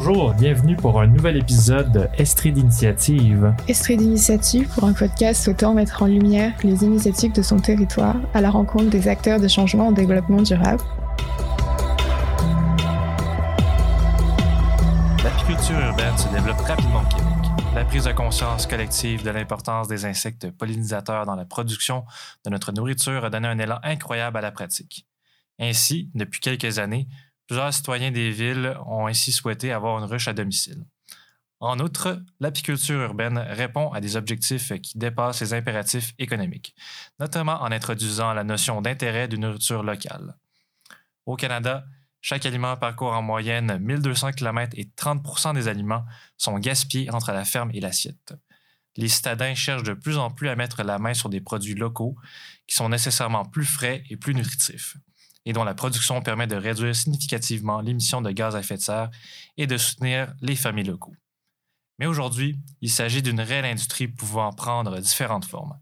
Bonjour, bienvenue pour un nouvel épisode de Estrie d'initiative. Estrie d'initiative pour un podcast souhaitant mettre en lumière les initiatives de son territoire à la rencontre des acteurs de changement en développement durable. L'apiculture urbaine se développe rapidement au Québec. La prise de conscience collective de l'importance des insectes pollinisateurs dans la production de notre nourriture a donné un élan incroyable à la pratique. Ainsi, depuis quelques années, Plusieurs citoyens des villes ont ainsi souhaité avoir une ruche à domicile. En outre, l'apiculture urbaine répond à des objectifs qui dépassent les impératifs économiques, notamment en introduisant la notion d'intérêt d'une nourriture locale. Au Canada, chaque aliment parcourt en moyenne 1200 km et 30% des aliments sont gaspillés entre la ferme et l'assiette. Les citadins cherchent de plus en plus à mettre la main sur des produits locaux qui sont nécessairement plus frais et plus nutritifs et dont la production permet de réduire significativement l'émission de gaz à effet de serre et de soutenir les familles locaux. Mais aujourd'hui, il s'agit d'une réelle industrie pouvant prendre différentes formes.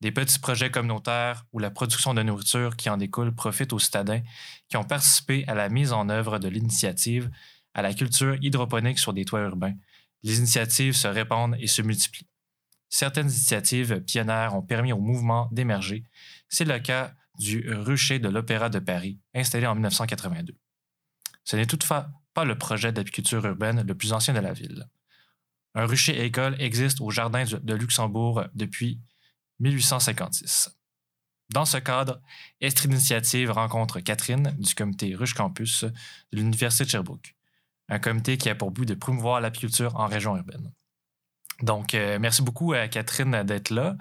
Des petits projets communautaires où la production de nourriture qui en découle profite aux citadins qui ont participé à la mise en œuvre de l'initiative à la culture hydroponique sur des toits urbains. Les initiatives se répandent et se multiplient. Certaines initiatives pionnières ont permis au mouvement d'émerger. C'est le cas du rucher de l'Opéra de Paris, installé en 1982. Ce n'est toutefois pas le projet d'apiculture urbaine le plus ancien de la ville. Un rucher école existe au Jardin de Luxembourg depuis 1856. Dans ce cadre, Estrie Initiative rencontre Catherine du comité Ruche Campus de l'Université de Sherbrooke, un comité qui a pour but de promouvoir l'apiculture en région urbaine. Donc, euh, merci beaucoup à Catherine d'être là.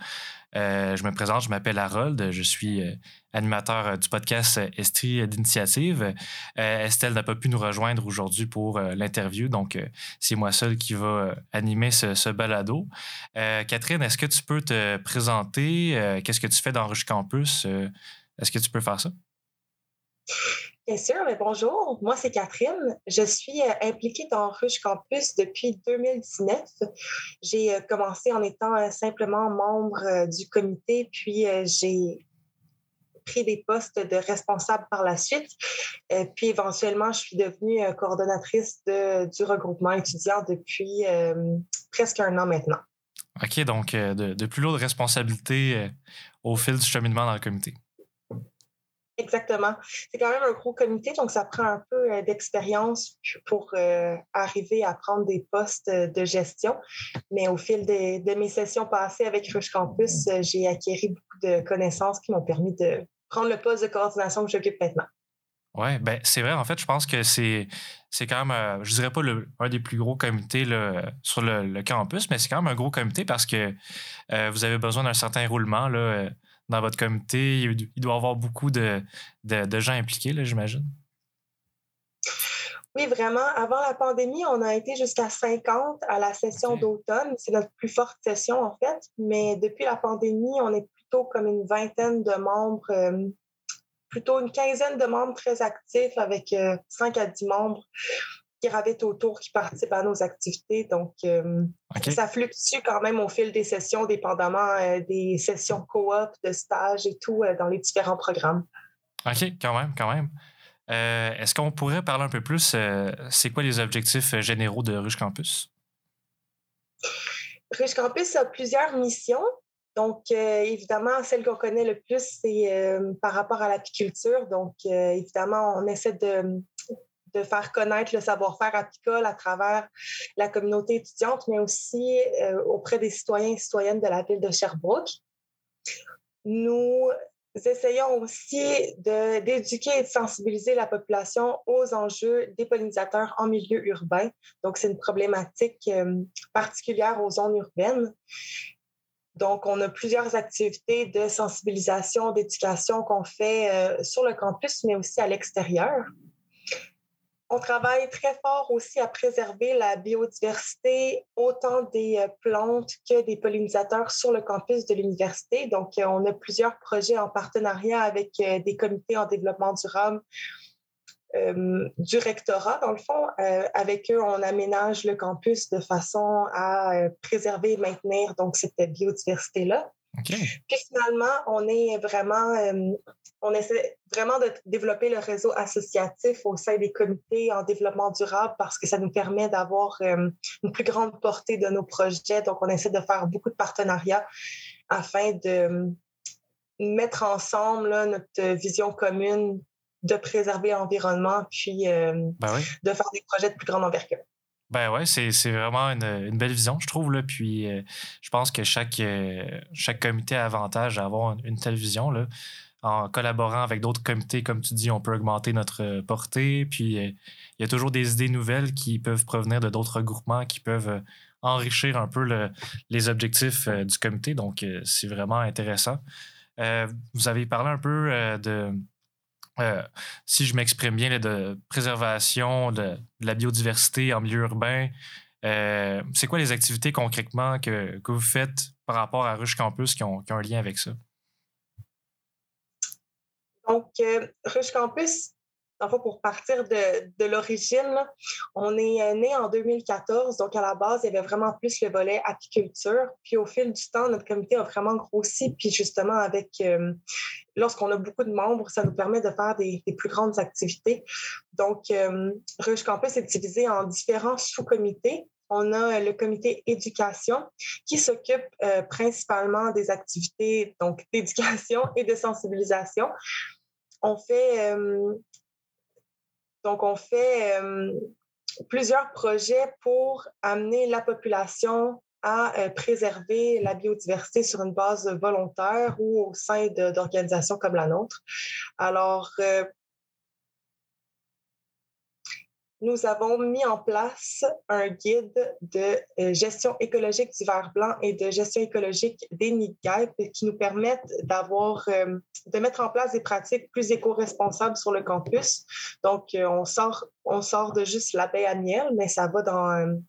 Euh, je me présente, je m'appelle Harold, je suis euh, animateur du podcast Estrie d'Initiative. Estelle n'a pas pu nous rejoindre aujourd'hui pour l'interview, donc c'est moi seul qui va animer ce, balado. Catherine, est-ce que tu peux te présenter? Qu'est-ce que tu fais dans Ruche Campus? est-ce que tu peux faire ça? Bien sûr, mais bonjour. Moi, c'est Catherine. Je suis euh, impliquée dans Ruche Campus depuis 2019. J'ai euh, commencé en étant euh, simplement membre du comité, puis j'ai pris des postes de responsable par la suite. puis éventuellement, je suis devenue coordonnatrice du regroupement étudiant depuis presque un an maintenant. OK, donc de, de plus lourdes responsabilités au fil du cheminement dans le comité. Exactement. C'est quand même un gros comité, donc ça prend un peu euh, d'expérience pour euh, arriver à prendre des postes de gestion. Mais au fil de mes sessions passées avec Rush Campus, euh, j'ai acquis beaucoup de connaissances qui m'ont permis de prendre le poste de coordination que j'occupe maintenant. Oui, ben c'est vrai. En fait, je pense que c'est, quand même, je dirais pas le, un des plus gros comités là, sur le, campus, mais c'est quand même un gros comité parce que vous avez besoin d'un certain roulement. Là, dans votre comité? Il doit y avoir beaucoup de, de, gens impliqués, j'imagine. Oui, vraiment. Avant la pandémie, on a été jusqu'à 50 à la session d'automne. C'est notre plus forte session, en fait. Mais depuis la pandémie, on est plutôt comme une vingtaine de membres, euh, plutôt une quinzaine de membres très actifs avec 5 euh, à 10 membres qui autour qui participent à nos activités. Donc, euh, ça fluctue quand même au fil des sessions, dépendamment euh, des sessions coop, de stage et tout euh, dans les différents programmes. OK, quand même, quand même. Est-ce qu'on pourrait parler un peu plus, c'est quoi les objectifs généraux de Ruche Campus? Ruche Campus a plusieurs missions. Donc, évidemment, celle qu'on connaît le plus, c'est par rapport à l'apiculture. Donc, évidemment, on essaie de, de faire connaître le savoir-faire apicole à travers la communauté étudiante, mais aussi euh, auprès des citoyens et citoyennes de la ville de Sherbrooke. Nous essayons aussi d'éduquer et de sensibiliser la population aux enjeux des pollinisateurs en milieu urbain. Donc, c'est une problématique euh, particulière aux zones urbaines. Donc, on a plusieurs activités de sensibilisation, d'éducation qu'on fait euh, sur le campus, mais aussi à l'extérieur on travaille très fort aussi à préserver la biodiversité, autant des euh, plantes que des pollinisateurs sur le campus de l'université. Donc, on a plusieurs projets en partenariat avec des comités en développement durable du rectorat, dans le fond. avec eux, on aménage le campus de façon à préserver et maintenir donc cette biodiversité-là. Puis finalement, on est vraiment, euh, on essaie vraiment de développer le réseau associatif au sein des comités en développement durable parce que ça nous permet d'avoir euh, une plus grande portée de nos projets. Donc, on essaie de faire beaucoup de partenariats afin de euh, mettre ensemble notre vision commune de préserver l'environnement puis ben de faire des projets de plus grande envergure. Ben ouais, c'est, vraiment une, belle vision, je trouve. Là. Puis euh, je pense que chaque, euh, chaque comité a avantage à avoir une, telle vision. Là. En collaborant avec d'autres comités, comme tu dis, on peut augmenter notre euh, portée. Puis il y a toujours des idées nouvelles qui peuvent provenir de d'autres regroupements qui peuvent enrichir un peu les objectifs du comité. Donc c'est vraiment intéressant. vous avez parlé un peu de euh, si je m'exprime bien, de préservation de, la biodiversité en milieu urbain. Euh, c'est quoi les activités concrètement que, que, vous faites par rapport à Rush Campus qui ont, qui ont un lien avec ça? Donc, euh, Rush Campus, pour partir de, de l'origine, on est euh, né en 2014. Donc, à la base, il y avait vraiment plus le volet apiculture. Puis, au fil du temps, notre comité a vraiment grossi. Puis, justement, avec euh, lorsqu'on a beaucoup de membres, ça nous permet de faire des, plus grandes activités. Donc, euh, Campus est divisé en différents sous-comités. On a le comité éducation qui s'occupe principalement des activités donc d'éducation et de sensibilisation. On fait donc, on fait euh, plusieurs projets pour amener la population à euh, préserver la biodiversité sur une base volontaire ou au sein d'organisations comme la nôtre. Alors, euh, nous avons mis en place un guide de euh, gestion écologique du verre blanc et de gestion écologique des nids qui nous permettent d'avoir, euh, de mettre en place des pratiques plus éco-responsables sur le campus. Donc, euh, on sort, on sort de juste l'abeille à miel, mais ça va dans,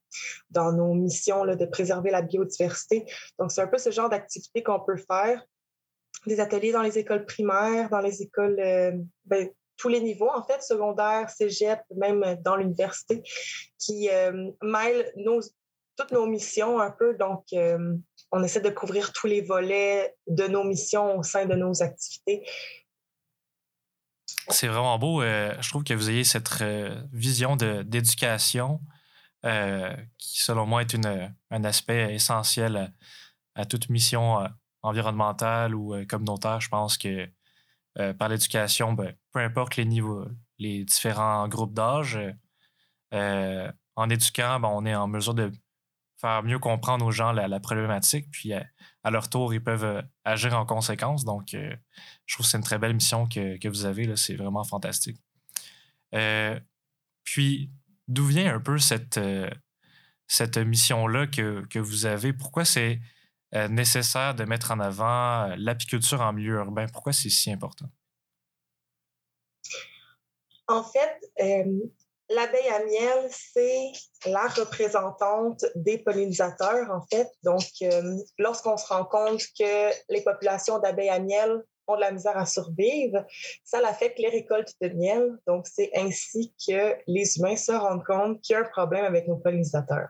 dans nos missions là, de préserver la biodiversité. Donc, c'est un peu ce genre d'activité qu'on peut faire des ateliers dans les écoles primaires, dans les écoles, ben, tous les niveaux, en fait, secondaire, cégep, même dans l'université, qui euh, mêlent nos, toutes nos missions un peu. Donc, euh, on essaie de couvrir tous les volets de nos missions au sein de nos activités. C'est vraiment beau. Euh, je trouve que vous ayez cette vision d'éducation qui, selon moi, est une, un aspect essentiel à, à toute mission environnementale ou communautaire. Je pense que euh, par l'éducation, ben, peu importe les niveaux, les différents groupes d'âge. Euh, en éduquant, ben, on est en mesure de faire mieux comprendre aux gens la, problématique, puis euh, à, leur tour, ils peuvent agir en conséquence. Donc, je trouve que c'est une très belle mission que, vous avez. C'est vraiment fantastique. puis, d'où vient un peu cette, cette mission-là que, que, vous avez? Pourquoi c'est euh, nécessaire de mettre en avant euh, l'apiculture en milieu urbain? Pourquoi c'est si important? En fait, euh, l'abeille à miel, c'est la représentante des pollinisateurs, en fait. Donc, lorsqu'on se rend compte que les populations d'abeilles à miel ont de la misère à survivre, ça affecte les récoltes de miel. Donc, c'est ainsi que les humains se rendent compte qu'il y a un problème avec nos pollinisateurs.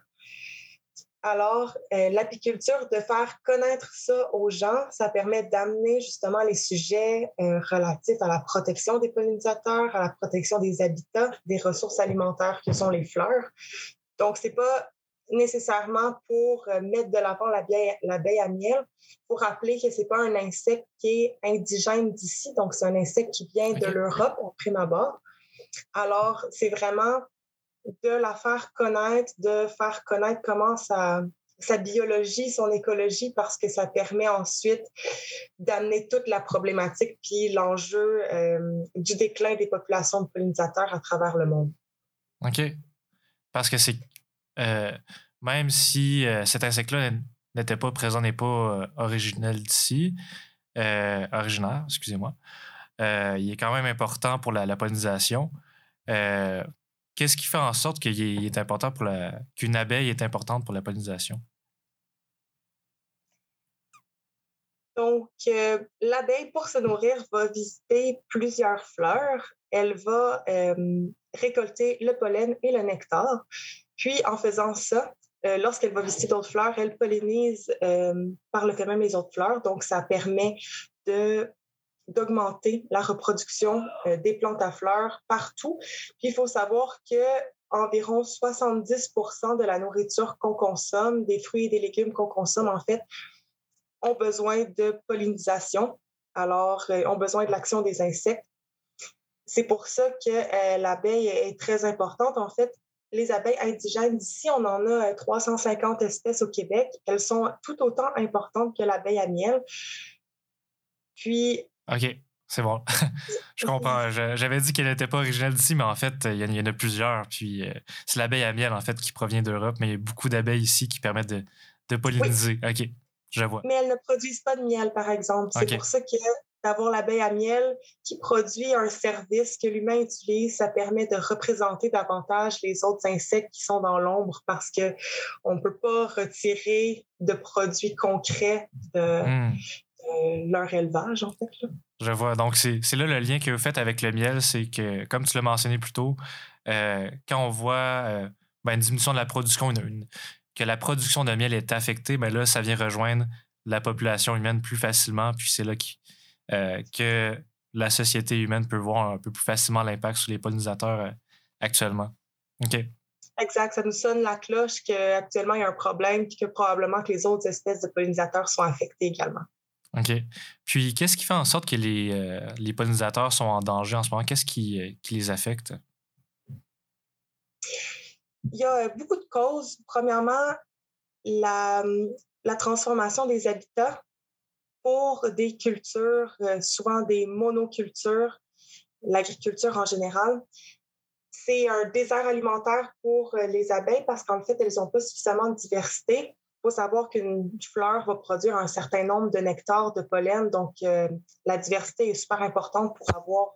Alors, euh, l'apiculture, de faire connaître ça aux gens, ça permet d'amener justement les sujets euh, relatifs à la protection des pollinisateurs, à la protection des habitats, des ressources alimentaires que sont les fleurs. Donc, c'est pas nécessairement pour euh, mettre de l'avant l'abeille à miel, pour rappeler que c'est pas un insecte qui est indigène d'ici, donc c'est un insecte qui vient de l'Europe au prime abord. Alors, c'est vraiment de la faire connaître, de faire connaître comment sa, biologie, son écologie, parce que ça permet ensuite d'amener toute la problématique puis l'enjeu euh, du déclin des populations de pollinisateurs à travers le monde. OK. Parce que c'est. Euh, même si euh, cet insecte-là n'était pas présent, n'est pas originel d'ici, originaire, excusez-moi, il est quand même important pour la pollinisation qu'est-ce qui fait en sorte qu'il est important pour qu'une abeille est importante pour la pollinisation? Donc, euh, l'abeille, pour se nourrir, va visiter plusieurs fleurs. Elle va euh, récolter le pollen et le nectar. Puis, en faisant ça, euh, lorsqu'elle va visiter d'autres fleurs, elle pollinise par le fait même les autres fleurs. Donc, ça permet de d'augmenter la reproduction des plantes à fleurs partout. Puis, il faut savoir que environ 70 de la nourriture qu'on consomme, des fruits et des légumes qu'on consomme, en fait, ont besoin de pollinisation, alors euh, ont besoin de l'action des insectes. C'est pour ça que euh, l'abeille est très importante. En fait, les abeilles indigènes, d'ici, on en a 350 euh, espèces au Québec. Elles sont tout autant importantes que l'abeille à miel. Puis. OK. C'est bon. je comprends. J'avais dit qu'elle n'était pas originale d'ici, mais en fait, il y, en a plusieurs. Puis c'est l'abeille à miel, en fait, qui provient d'Europe, mais il y a beaucoup d'abeilles ici qui permettent de, de polliniser. OK. Mais elles ne produisent pas de miel, par exemple. C'est pour ça que d'avoir l'abeille à miel qui produit un service que l'humain utilise, ça permet de représenter davantage les autres insectes qui sont dans l'ombre parce que on ne peut pas retirer de produits concrets de, hmm. Leur élevage, en fait. Je vois. Donc, c'est là le lien que vous faites avec le miel, c'est que, comme tu l'as mentionné plus tôt, euh, quand on voit euh, ben, une diminution de la production, une, que la production de miel est affectée, ben là, ça vient rejoindre la population humaine plus facilement. Puis c'est là euh, que la société humaine peut voir un peu plus facilement l'impact sur les pollinisateurs euh, actuellement. OK. Exact. Ça nous sonne la cloche qu'actuellement, il y a un problème et que probablement que les autres espèces de pollinisateurs sont affectées également. OK. Puis, qu'est-ce qui fait en sorte que les, euh, les pollinisateurs sont en danger en ce moment? Qu'est-ce qui, qui les affecte? Il y a beaucoup de causes. Premièrement, la, transformation des habitats pour des cultures, euh, souvent des monocultures, l'agriculture en général. C'est un désert alimentaire pour euh, les abeilles parce qu'en fait, elles n'ont pas suffisamment de diversité. Faut savoir qu'une fleur va produire un certain nombre de nectar, de pollen. Donc, euh, la diversité est super importante pour avoir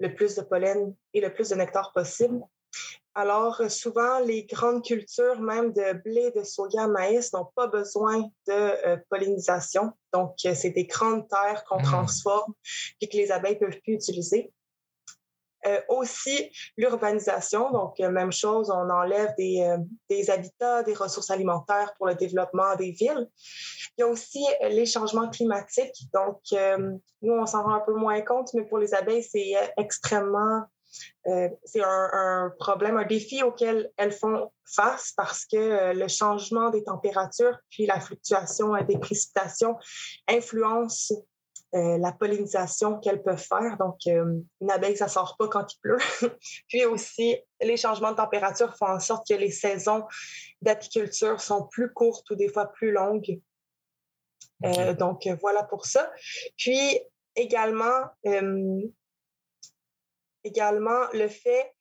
le plus de pollen et le plus de nectar possible. Alors, euh, souvent, les grandes cultures, même de blé, de soja, maïs, n'ont pas besoin de euh, pollinisation. Donc, euh, c'est des grandes terres qu'on mmh. transforme et que les abeilles peuvent plus utiliser. Aussi, l'urbanisation, donc même chose, on enlève des, des, habitats, des ressources alimentaires pour le développement des villes. Il y a aussi les changements climatiques. Donc, nous, on s'en rend un peu moins compte, mais pour les abeilles, c'est extrêmement euh, c'est un, problème, un défi auquel elles font face parce que euh, le changement des températures puis la fluctuation euh, des précipitations influencent la pollinisation qu'elles peuvent faire. Donc, une abeille, ça sort pas quand il pleut. puis aussi, les changements de température font en sorte que les saisons d'apiculture sont plus courtes ou des fois plus longues. donc, voilà pour ça. Puis, également, également le fait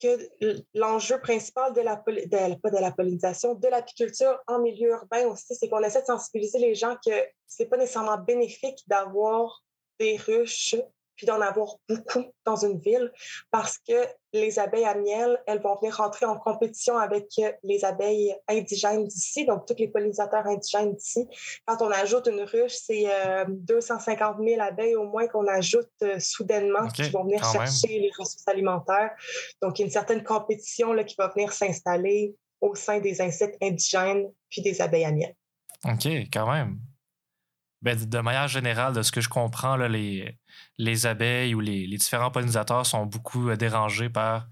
que l'enjeu principal de la, de, de la pollinisation, de l'apiculture en milieu urbain aussi, c'est qu'on essaie de sensibiliser les gens que c'est pas nécessairement bénéfique d'avoir des ruches puis d'en avoir beaucoup dans une ville parce que les abeilles à miel, elles vont venir rentrer en compétition avec les abeilles indigènes d'ici, donc tous les pollinisateurs indigènes d'ici. Quand on ajoute une ruche, c'est 250 euh, 000 abeilles au moins qu'on ajoute euh, soudainement qui vont venir chercher les ressources alimentaires. Donc, il y a une certaine compétition là, qui va venir s'installer au sein des insectes indigènes puis des abeilles à miel. OK, quand même. Ben, de manière générale, de ce que je comprends, là, les, les abeilles ou les, différents pollinisateurs sont beaucoup euh, dérangés par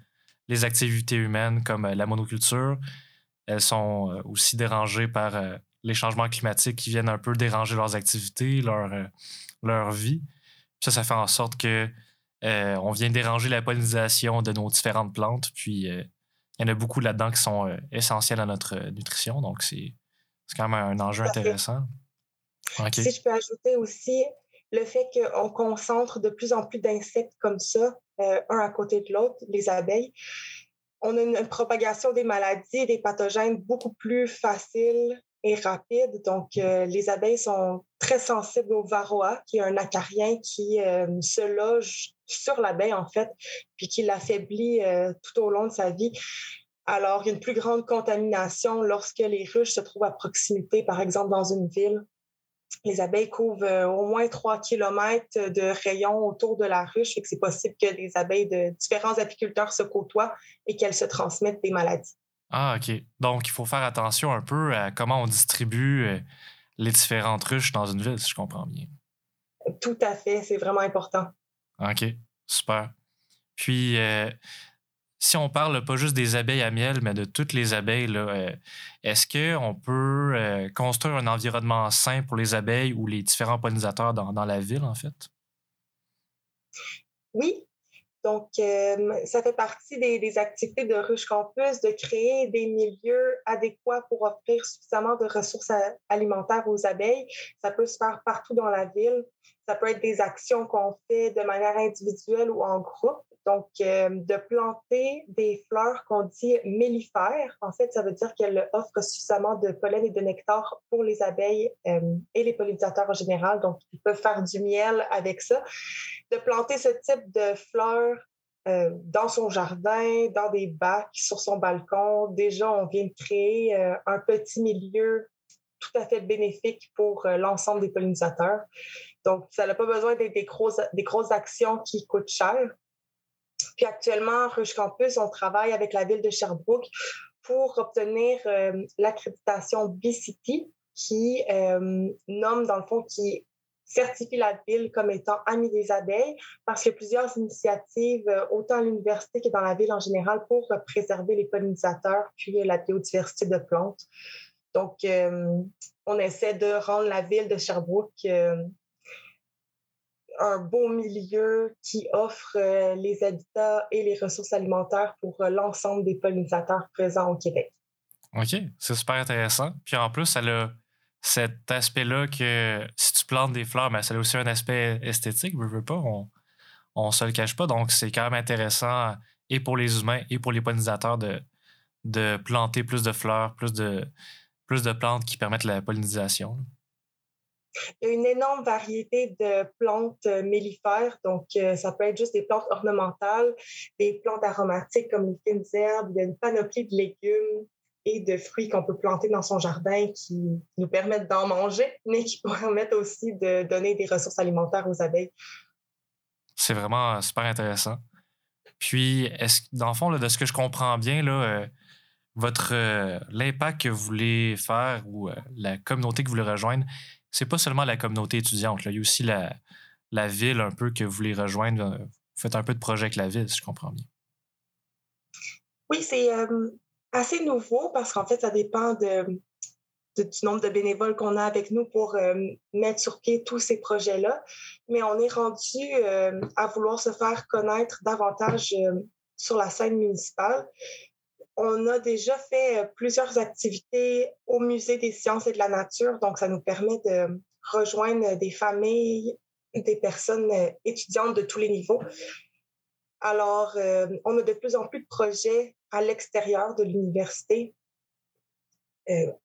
les activités humaines comme euh, la monoculture. Elles sont euh, aussi dérangées par les changements climatiques qui viennent un peu déranger leurs activités, leur, leur vie. ça, ça fait en sorte que on vient déranger la pollinisation de nos différentes plantes. Puis il y en a beaucoup là-dedans qui sont essentiels à notre nutrition. Donc c'est quand même un enjeu intéressant. Si je peux ajouter aussi le fait qu'on concentre de plus en plus d'insectes comme ça, euh, un à côté de l'autre, les abeilles, on a une, propagation des maladies et des pathogènes beaucoup plus facile est rapide. Donc, les abeilles sont très sensibles au varroa, qui est un acarien qui se loge sur l'abeille, en fait, puis qui l'affaiblit tout au long de sa vie. Alors, il y a une plus grande contamination lorsque les ruches se trouvent à proximité, par exemple dans une ville. Les abeilles couvrent euh, au moins 3 km de rayon autour de la ruche, et que c'est possible que les abeilles de différents apiculteurs se côtoient et qu'elles se transmettent des maladies. Ah, OK. Donc, il faut faire attention un peu à comment on distribue euh, les différentes ruches dans une ville, si je comprends bien. Tout à fait, c'est vraiment important. OK, super. Puis, euh, si on parle pas juste des abeilles à miel, mais de toutes les abeilles, euh, est-ce qu'on peut euh, construire un environnement sain pour les abeilles ou les différents pollinisateurs dans, la ville, en fait? Oui. Donc, euh, ça fait partie des, activités de Ruche Campus de créer des milieux adéquats pour offrir suffisamment de ressources alimentaires aux abeilles. Ça peut se faire partout dans la ville. Ça peut être des actions qu'on fait de manière individuelle ou en groupe. Donc, euh, de planter des fleurs qu'on dit mellifères, en fait, ça veut dire qu'elles offrent suffisamment de pollen et de nectar pour les abeilles euh, et les pollinisateurs en général. Donc, ils peuvent faire du miel avec ça. De planter ce type de fleurs euh, dans son jardin, dans des bacs, sur son balcon, déjà, on vient de créer un petit milieu tout à fait bénéfique pour l'ensemble des pollinisateurs. Donc, ça n'a pas besoin d'être des grosses, actions qui coûtent cher. Puis actuellement, Rush Campus, on travaille avec la ville de Sherbrooke pour obtenir euh, l'accréditation B-City qui euh, nomme, dans le fond, qui certifie la ville comme étant amie des abeilles parce qu'il y a plusieurs initiatives, euh, autant à l'université que dans la ville en général, pour préserver les pollinisateurs puis la biodiversité de plantes. Donc, on essaie de rendre la ville de Sherbrooke un beau milieu qui offre euh, les habitats et les ressources alimentaires pour euh, l'ensemble des pollinisateurs présents au Québec. OK, c'est super intéressant. Puis en plus, elle a cet aspect-là que si tu plantes des fleurs, mais ça a aussi un aspect esthétique, je veux pas, on, on se le cache pas. Donc, c'est quand même intéressant et pour les humains et pour les pollinisateurs de planter plus de fleurs, plus de, plus de plantes qui permettent la pollinisation. Il y a une énorme variété de plantes euh, mellifères, donc euh, ça peut être juste des plantes ornementales, des plantes aromatiques comme les fines herbes, il y a une panoplie de légumes et de fruits qu'on peut planter dans son jardin qui nous permettent d'en manger, mais qui permettent aussi de donner des ressources alimentaires aux abeilles. C'est vraiment euh, super intéressant. Puis, est-ce, dans le fond, de ce que je comprends bien, là, votre l'impact que vous voulez faire ou la communauté que vous voulez rejoindre, c'est pas seulement la communauté étudiante. Il y a aussi la, la ville un peu que vous voulez rejoindre. Vous faites un peu de projet avec la ville, si je comprends bien. Oui, c'est euh, assez nouveau parce qu'en fait, ça dépend de, du nombre de bénévoles qu'on a avec nous pour euh, mettre sur pied tous ces projets-là. Mais on est rendu euh, à vouloir se faire connaître davantage sur la scène municipale on a déjà fait euh, plusieurs activités au Musée des sciences et de la nature, donc ça nous permet de rejoindre des familles, des personnes euh, étudiantes de tous les niveaux. Alors, euh, on a de plus en plus de projets à l'extérieur de l'université,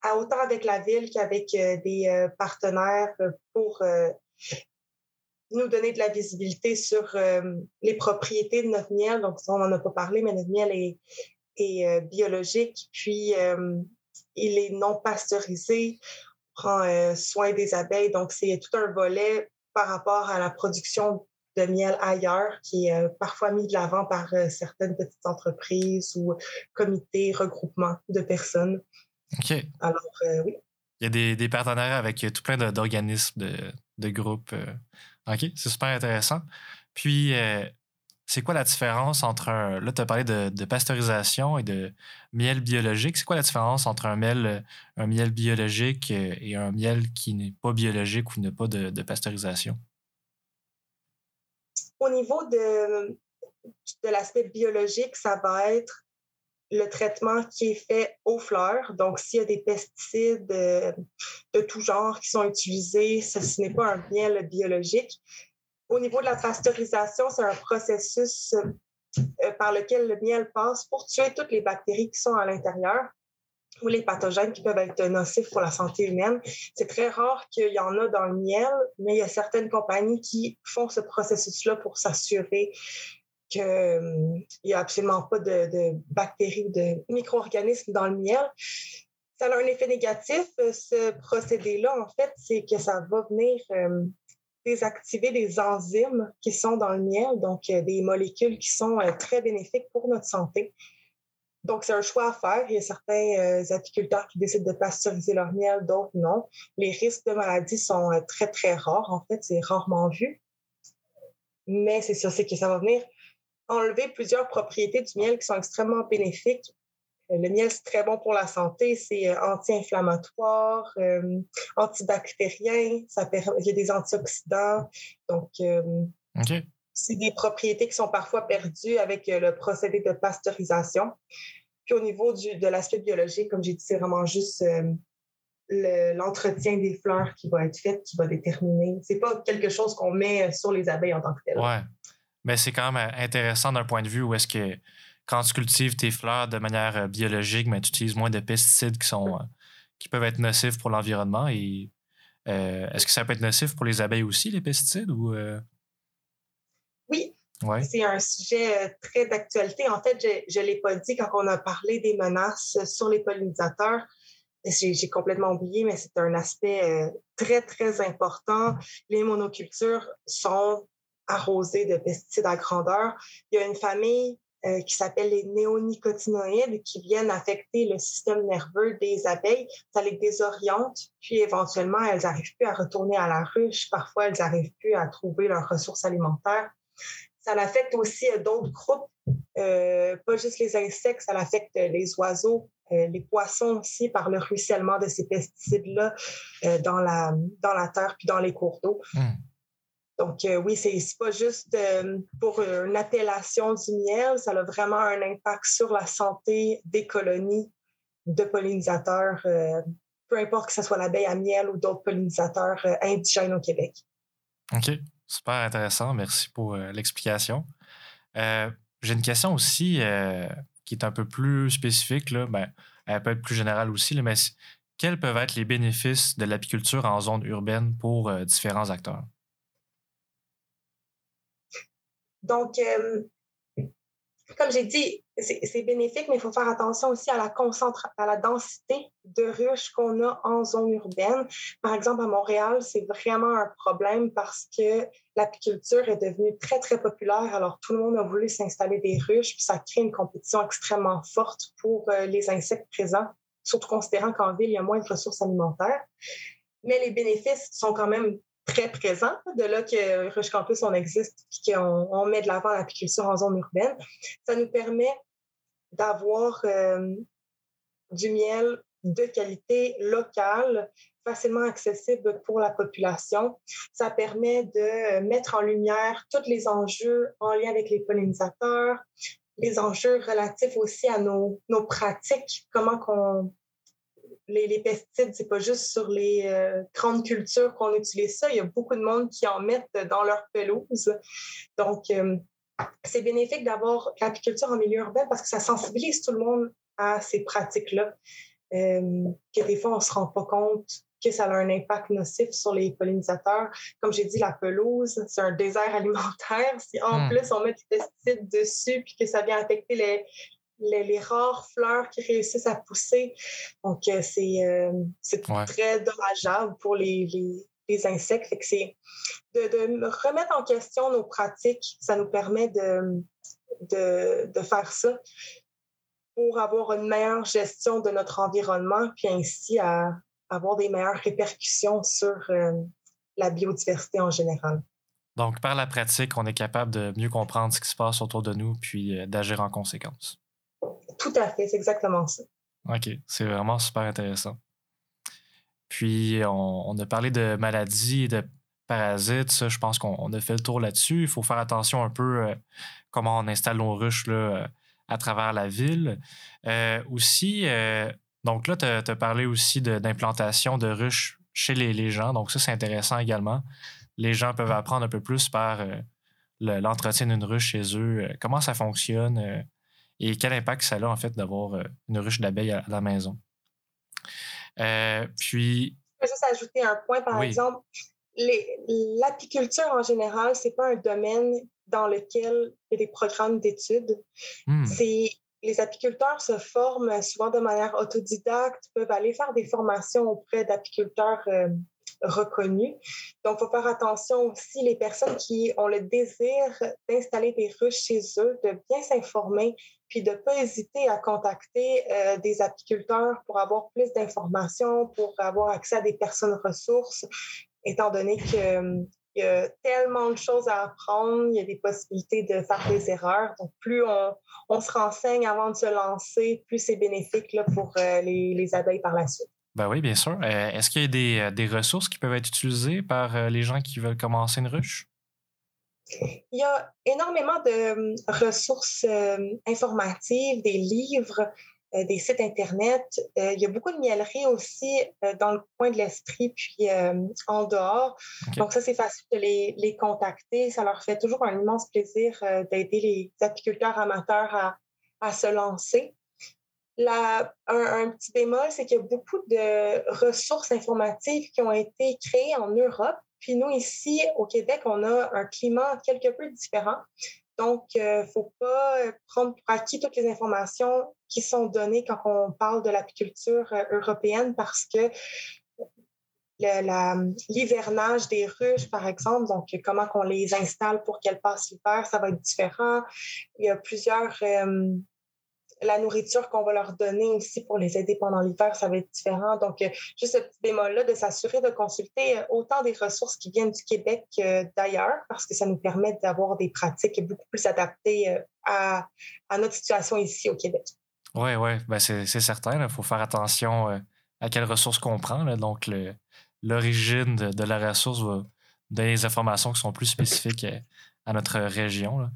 autant avec la ville qu'avec des partenaires pour nous donner de la visibilité sur les propriétés de notre miel. Donc, on n'en a pas parlé, mais notre miel est et euh, biologique, puis euh, il est non pasteurisé, prend euh, soin des abeilles. Donc, c'est tout un volet par rapport à la production de miel ailleurs qui est parfois mis de l'avant par certaines petites entreprises ou comités, regroupements de personnes. OK. Alors, oui. Il y a des, des partenaires avec tout plein d'organismes, de, de, groupes. OK, c'est super intéressant. Puis, c'est quoi la différence entre un. Là, tu as parlé de, pasteurisation et de miel biologique. C'est quoi la différence entre un miel, un miel biologique et un miel qui n'est pas biologique ou n'a pas de, pasteurisation? Au niveau de, de l'aspect biologique, ça va être le traitement qui est fait aux fleurs. Donc, s'il y a des pesticides de, de tout genre qui sont utilisés, ce n'est pas un miel biologique. Au niveau de la pasteurisation, c'est un processus euh, par lequel le miel passe pour tuer toutes les bactéries qui sont à l'intérieur. ou les pathogènes qui peuvent être nocifs pour la santé humaine. C'est très rare qu'il y en a dans le miel, mais il y a certaines compagnies qui font ce processus-là pour s'assurer qu'il n'y a absolument pas de, bactéries ou de micro-organismes dans le miel. Ça a un effet négatif, ce procédé-là, en fait, c'est que ça va venir euh, désactiver des enzymes qui sont dans le miel, donc euh, des molécules qui sont euh, très bénéfiques pour notre santé. Donc, c'est un choix à faire. Il y a certains euh, apiculteurs qui décident de pasteuriser leur miel, d'autres non. Les risques de maladie sont très, très rares. En fait, c'est rarement vu. Mais c'est sûr, c'est que ça va venir enlever plusieurs propriétés du miel qui sont extrêmement bénéfiques le miel, c'est très bon pour la santé. C'est euh, anti-inflammatoire, euh, antibactérien. Ça il y a des antioxydants. Donc, euh, c'est des propriétés qui sont parfois perdues avec le procédé de pasteurisation. Puis au niveau du, de l'aspect biologique, comme j'ai dit, c'est vraiment juste l'entretien des fleurs qui va être fait, qui va déterminer. C'est pas quelque chose qu'on met sur les abeilles en tant que tel. Ouais. Mais c'est quand même intéressant d'un point de vue où est-ce que quand tu cultives tes fleurs de manière euh, biologique, mais tu utilises moins de pesticides qui, sont, euh, qui peuvent être nocifs pour l'environnement. Et euh, est-ce que ça peut être nocif pour les abeilles aussi, les pesticides? Ou, Oui. C'est un sujet très d'actualité. En fait, je ne l'ai pas dit quand on a parlé des menaces sur les pollinisateurs. J'ai complètement oublié, mais c'est un aspect très, très important. Les monocultures sont arrosées de pesticides à grandeur. Il y a une famille euh, qui s'appellent les néonicotinoïdes qui viennent affecter le système nerveux des abeilles. Ça les désoriente, puis éventuellement, elles n'arrivent plus à retourner à la ruche. Parfois, elles n'arrivent plus à trouver leurs ressources alimentaires. Ça affecte aussi euh, d'autres groupes, euh, pas juste les insectes, ça affecte les oiseaux, euh, les poissons aussi par le ruissellement de ces pesticides-là dans, la, dans la terre puis dans les cours d'eau. Hmm. Donc, euh, oui, c'est pas juste euh, pour une appellation du miel, ça a vraiment un impact sur la santé des colonies de pollinisateurs, euh, peu importe que ce soit l'abeille à miel ou d'autres pollinisateurs indigènes au Québec. OK, super intéressant. Merci pour l'explication. J'ai une question aussi qui est un peu plus spécifique, là. Ben, elle peut être plus générale aussi, mais quels peuvent être les bénéfices de l'apiculture en zone urbaine pour différents acteurs? Donc, euh, comme j'ai dit, c'est bénéfique, mais il faut faire attention aussi à la à la densité de ruches qu'on a en zone urbaine. Par exemple, à Montréal, c'est vraiment un problème parce que l'apiculture est devenue très, très populaire. Alors, tout le monde a voulu s'installer des ruches, puis ça crée une compétition extrêmement forte pour euh, les insectes présents, surtout considérant qu'en ville, il y a moins de ressources alimentaires. Mais les bénéfices sont quand même très présent. De là que Rush Campus, on existe et qu'on on met de l'avant l'apiculture en zone urbaine. Ça nous permet d'avoir euh, du miel de qualité locale, facilement accessible pour la population. Ça permet de mettre en lumière tous les enjeux en lien avec les pollinisateurs, les enjeux relatifs aussi à nos, nos pratiques, comment qu'on les, les pesticides, c'est pas juste sur les euh, grandes cultures qu'on utilise ça. Il y a beaucoup de monde qui en mettent dans leur pelouse. Donc, euh, c'est bénéfique d'avoir l'apiculture en milieu urbain parce que ça sensibilise tout le monde à ces pratiques-là. Euh, que des fois, on se rend pas compte que ça a un impact nocif sur les pollinisateurs. Comme j'ai dit, la pelouse, c'est un désert alimentaire. Si en hmm. plus on met des pesticides dessus puis que ça vient affecter les, les, rares fleurs qui réussissent à pousser. Donc, euh, c'est euh, très dommageable pour les, les, insectes. Fait que c'est de, de, remettre en question nos pratiques. Ça nous permet de, de, de, faire ça pour avoir une meilleure gestion de notre environnement, puis ainsi à avoir des meilleures répercussions sur euh, la biodiversité en général. Donc, par la pratique, on est capable de mieux comprendre ce qui se passe autour de nous, puis d'agir en conséquence. Tout à fait, c'est exactement ça. OK, c'est vraiment super intéressant. Puis, on, a parlé de maladies de parasites. Ça, je pense qu'on a fait le tour là-dessus. Il faut faire attention un peu euh, comment on installe nos ruches là, euh, à travers la ville. Euh, aussi, donc là, tu as, parlé aussi d'implantation de, ruches chez les, gens. Donc, ça, c'est intéressant également. Les gens peuvent apprendre un peu plus par l'entretien d'une ruche chez eux, comment ça fonctionne et quel impact ça a en fait d'avoir euh, une ruche d'abeilles à la maison? puis. Je peux juste ajouter un point, par exemple. L'apiculture en général, c'est pas un domaine dans lequel il y a des programmes d'études. Hmm. C'est les apiculteurs se forment souvent de manière autodidacte, peuvent aller faire des formations auprès d'apiculteurs euh, Donc, il faut faire attention aussi les personnes qui ont le désir d'installer des ruches chez eux, de bien s'informer, puis de ne pas hésiter à contacter euh, des apiculteurs pour avoir plus d'informations, pour avoir accès à des personnes ressources, étant donné que il y a tellement de choses à apprendre, il y a des possibilités de faire des erreurs. Donc, plus on, se renseigne avant de se lancer, plus c'est bénéfique là, pour euh, les, abeilles par la suite. Ben oui, bien sûr. Euh, est-ce qu'il y a des, euh, des, ressources qui peuvent être utilisées par les gens qui veulent commencer une ruche? Il y a énormément de ressources informatives, des livres, euh, des sites Internet. Euh, il y a beaucoup de mielleries aussi euh, dans le coin de l'esprit, puis en dehors. Donc, ça, c'est facile de les, les, contacter. Ça leur fait toujours un immense plaisir d'aider les apiculteurs amateurs à, à se lancer. Un, petit bémol, c'est qu'il y a beaucoup de ressources informatives qui ont été créées en Europe. Puis nous, ici, au Québec, on a un climat quelque peu différent. Donc, il ne faut pas prendre pour acquis toutes les informations qui sont données quand on parle de l'apiculture euh, européenne parce que l'hivernage des ruches, par exemple, donc comment on les installe pour qu'elles passent l'hiver, ça va être différent. Il y a plusieurs la nourriture qu'on va leur donner aussi pour les aider pendant l'hiver, ça va être différent. Donc, euh, juste ce petit bémol-là de s'assurer de consulter euh, autant des ressources qui viennent du Québec que d'ailleurs, parce que ça nous permet d'avoir des pratiques beaucoup plus adaptées euh, à, notre situation ici au Québec. Oui, oui, ben c'est certain. Il faut faire attention à quelles ressources qu'on prend. Donc, l'origine de, la ressource va donner des informations qui sont plus spécifiques à notre région.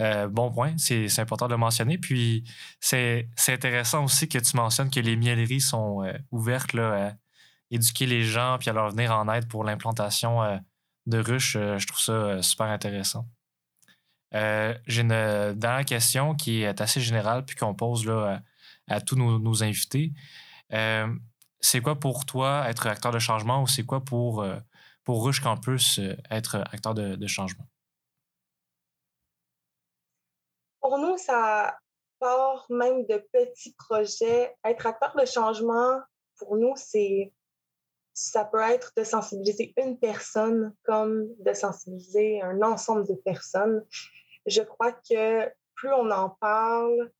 Euh, bon point, c'est important de le mentionner. Puis c'est intéressant aussi que tu mentionnes que les mielleries sont euh, ouvertes là, à éduquer les gens puis à leur venir en aide pour l'implantation euh, de ruches. je trouve ça super intéressant. J'ai une dernière question qui est assez générale puis qu'on pose là, à, tous nos, invités. c'est quoi pour toi être acteur de changement ou c'est quoi pour, pour Ruche Campus être acteur de changement? Pour nous, ça part même de petits projets. Être acteur de changement, pour nous, c'est ça peut être de sensibiliser une personne comme de sensibiliser un ensemble de personnes. Je crois que plus on en parle,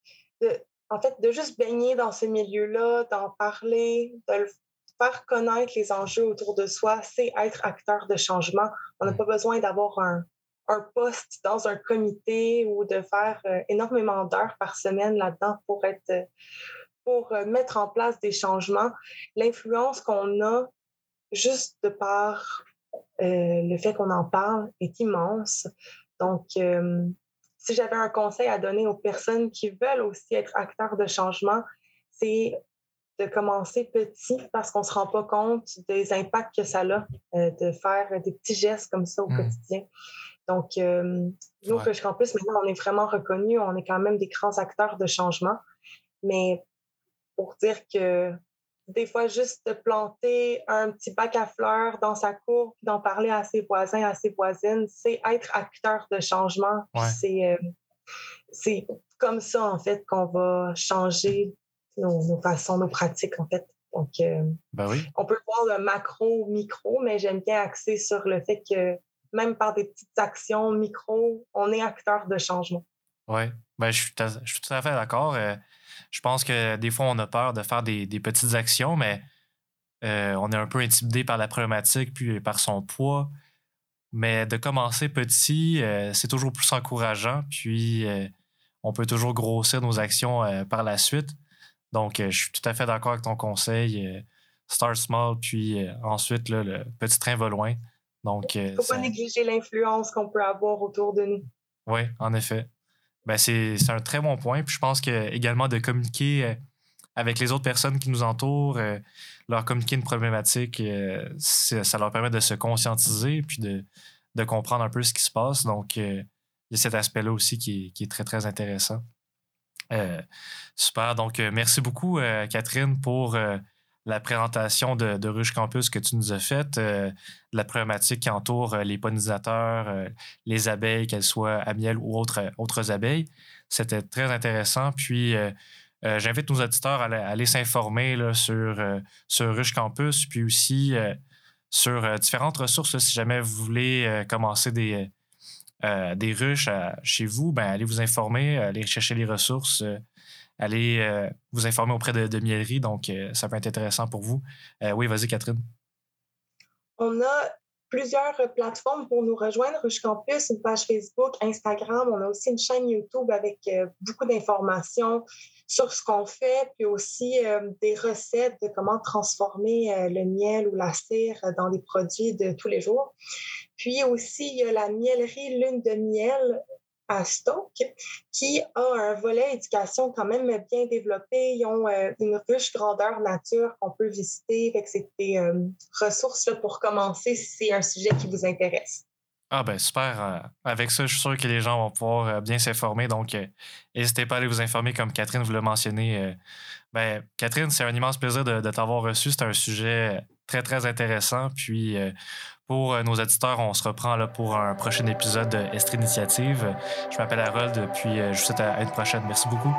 en fait, de juste baigner dans ce milieu-là, d'en parler, de faire connaître les enjeux autour de soi, c'est être acteur de changement. On n'a pas besoin d'avoir un, un poste dans un comité ou de faire euh, énormément d'heures par semaine là-dedans pour être pour euh, mettre en place des changements. L'influence qu'on a juste de par euh, le fait qu'on en parle est immense. Donc, si j'avais un conseil à donner aux personnes qui veulent aussi être acteurs de changement, c'est de commencer petit parce qu'on ne se rend pas compte des impacts que ça a de faire des petits gestes comme ça au mmh. quotidien. Donc, euh, nous, ouais. Rush Campus, maintenant, on est vraiment reconnus. On est quand même des grands acteurs de changement. Mais pour dire que des fois, juste de planter un petit bac à fleurs dans sa cour, puis d'en parler à ses voisins, à ses voisines, c'est être acteur de changement. Euh, c'est comme ça, en fait, qu'on va changer nos, façons, nos pratiques, en fait. Donc, euh, ben oui. on peut voir le macro, micro, mais j'aime bien axer sur le fait que même par des petites actions micro, on est acteur de changement. Oui, ben, je, suis tout à fait d'accord. Euh, je pense que des fois, on a peur de faire des, petites actions, mais euh, on est un peu intimidé par la problématique puis par son poids. Mais de commencer petit, euh, c'est toujours plus encourageant. Puis on peut toujours grossir nos actions par la suite. Donc, je suis tout à fait d'accord avec ton conseil. start small, puis ensuite, le petit train va loin. Donc, Il ne faut pas négliger l'influence qu'on peut avoir autour de nous. Oui, en effet. Ben, c'est un très bon point. Puis je pense que également de communiquer euh, avec les autres personnes qui nous entourent, euh, leur communiquer une problématique, euh, ça leur permet de se conscientiser puis de, de, comprendre un peu ce qui se passe. Donc, il y a cet aspect-là aussi qui est, qui est, très, très intéressant. super. Donc, merci beaucoup, Catherine, pour la présentation de, Ruche Campus que tu nous as faite, la problématique qui entoure les pollinisateurs, les abeilles, qu'elles soient à miel ou autres, autres abeilles. C'était très intéressant. Puis, j'invite nos auditeurs à, aller s'informer sur, sur Ruche Campus, puis aussi sur différentes ressources. si jamais vous voulez commencer des, des ruches chez vous, ben, allez vous informer, allez chercher les ressources allez euh, vous informer auprès de, de Mielerie. Donc, euh, ça peut être intéressant pour vous. Euh, oui, vas-y, Catherine. On a plusieurs plateformes pour nous rejoindre. Rush Campus, une page Facebook, Instagram. On a aussi une chaîne YouTube avec beaucoup d'informations sur ce qu'on fait, puis aussi des recettes de comment transformer le miel ou la cire dans des produits de tous les jours. Puis aussi, il y a la miellerie Lune de miel à Stoke, qui a un volet éducation quand même bien développé. Ils ont euh, une riche grandeur nature qu'on peut visiter. C'est des euh, ressources pour commencer si c'est un sujet qui vous intéresse. Ah ben super. Euh, avec ça, je suis sûr que les gens vont pouvoir bien s'informer. Donc, n'hésitez pas à aller vous informer comme Catherine vous l'a mentionné. ben, Catherine, c'est un immense plaisir de, de t'avoir reçu. C'est un sujet très, très intéressant. Puis, pour euh, nos auditeurs, on se reprend là pour un prochain épisode de Estre Initiative. Je m'appelle Harold, puis euh, je vous souhaite à une prochaine. Merci beaucoup.